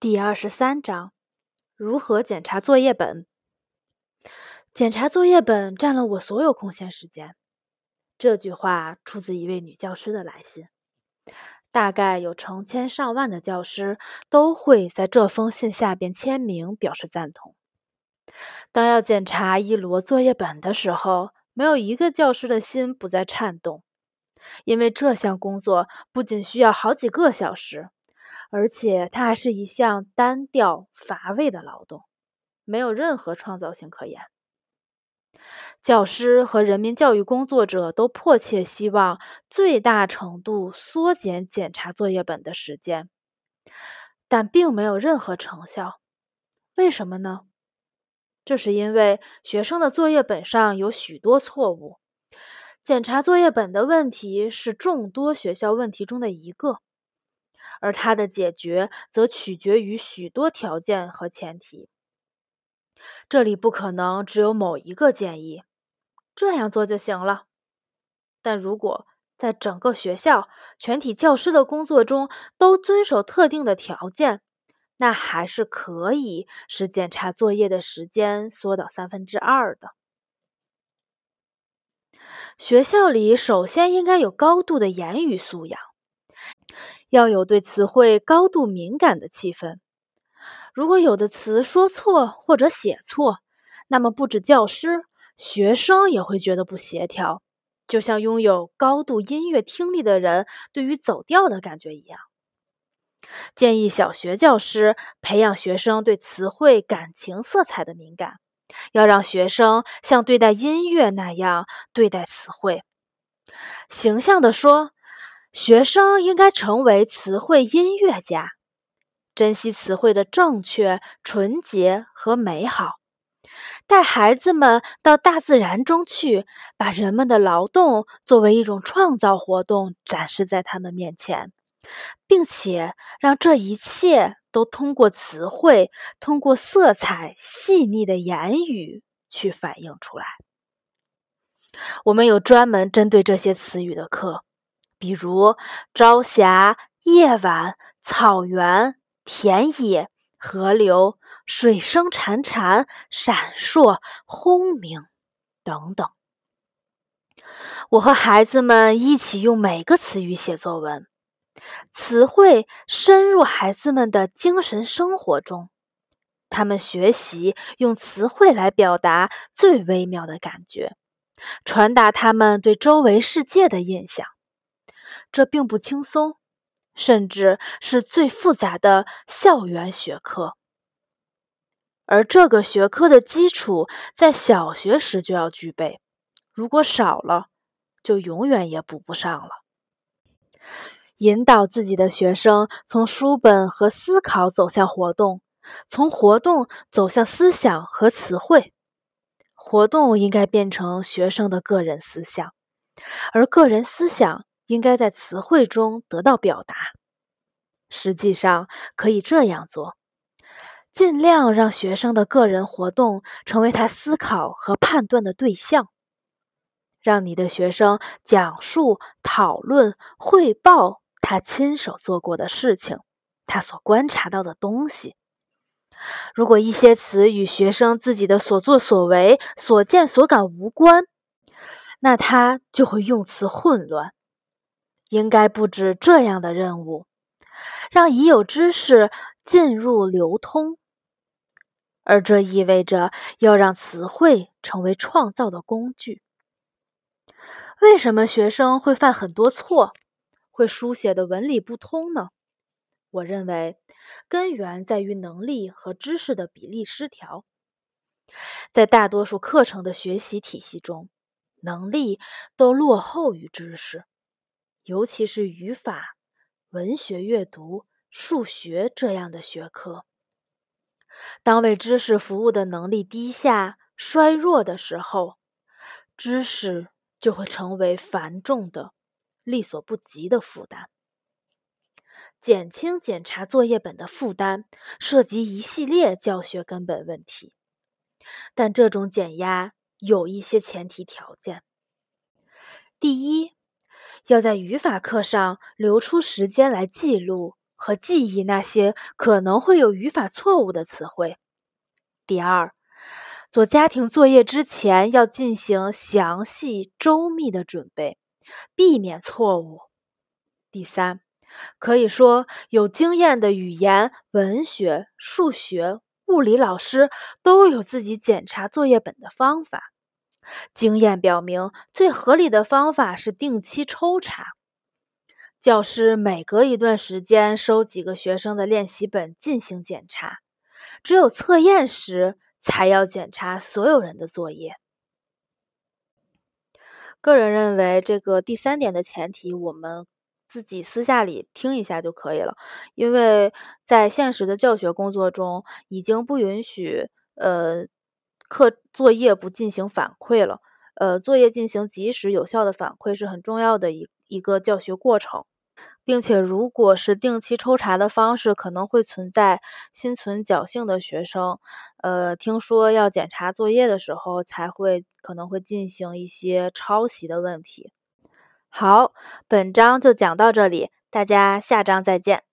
第二十三章：如何检查作业本？检查作业本占了我所有空闲时间。这句话出自一位女教师的来信。大概有成千上万的教师都会在这封信下边签名表示赞同。当要检查一摞作业本的时候，没有一个教师的心不再颤动，因为这项工作不仅需要好几个小时，而且它还是一项单调乏味的劳动，没有任何创造性可言。教师和人民教育工作者都迫切希望最大程度缩减检查作业本的时间，但并没有任何成效。为什么呢？这是因为学生的作业本上有许多错误。检查作业本的问题是众多学校问题中的一个，而它的解决则取决于许多条件和前提。这里不可能只有某一个建议，这样做就行了。但如果在整个学校全体教师的工作中都遵守特定的条件，那还是可以使检查作业的时间缩到三分之二的。学校里首先应该有高度的言语素养，要有对词汇高度敏感的气氛。如果有的词说错或者写错，那么不止教师，学生也会觉得不协调，就像拥有高度音乐听力的人对于走调的感觉一样。建议小学教师培养学生对词汇感情色彩的敏感，要让学生像对待音乐那样对待词汇。形象地说，学生应该成为词汇音乐家，珍惜词汇的正确、纯洁和美好，带孩子们到大自然中去，把人们的劳动作为一种创造活动展示在他们面前。并且让这一切都通过词汇、通过色彩细腻的言语去反映出来。我们有专门针对这些词语的课，比如朝霞、夜晚、草原、田野、河流、水声潺潺、闪烁、轰鸣等等。我和孩子们一起用每个词语写作文。词汇深入孩子们的精神生活中，他们学习用词汇来表达最微妙的感觉，传达他们对周围世界的印象。这并不轻松，甚至是最复杂的校园学科。而这个学科的基础在小学时就要具备，如果少了，就永远也补不上了。引导自己的学生从书本和思考走向活动，从活动走向思想和词汇。活动应该变成学生的个人思想，而个人思想应该在词汇中得到表达。实际上，可以这样做：尽量让学生的个人活动成为他思考和判断的对象。让你的学生讲述、讨论、汇报。他亲手做过的事情，他所观察到的东西。如果一些词与学生自己的所作所为、所见所感无关，那他就会用词混乱。应该布置这样的任务，让已有知识进入流通，而这意味着要让词汇成为创造的工具。为什么学生会犯很多错？会书写的文理不通呢？我认为根源在于能力和知识的比例失调。在大多数课程的学习体系中，能力都落后于知识，尤其是语法、文学阅读、数学这样的学科。当为知识服务的能力低下、衰弱的时候，知识就会成为繁重的。力所不及的负担，减轻检查作业本的负担，涉及一系列教学根本问题。但这种减压有一些前提条件：第一，要在语法课上留出时间来记录和记忆那些可能会有语法错误的词汇。第二，做家庭作业之前要进行详细周密的准备，避免错误。第三，可以说有经验的语言、文学、数学、物理老师都有自己检查作业本的方法。经验表明，最合理的方法是定期抽查。教师每隔一段时间收几个学生的练习本进行检查，只有测验时才要检查所有人的作业。个人认为，这个第三点的前提，我们自己私下里听一下就可以了，因为在现实的教学工作中，已经不允许呃。课作业不进行反馈了，呃，作业进行及时有效的反馈是很重要的一一个教学过程，并且如果是定期抽查的方式，可能会存在心存侥幸的学生，呃，听说要检查作业的时候，才会可能会进行一些抄袭的问题。好，本章就讲到这里，大家下章再见。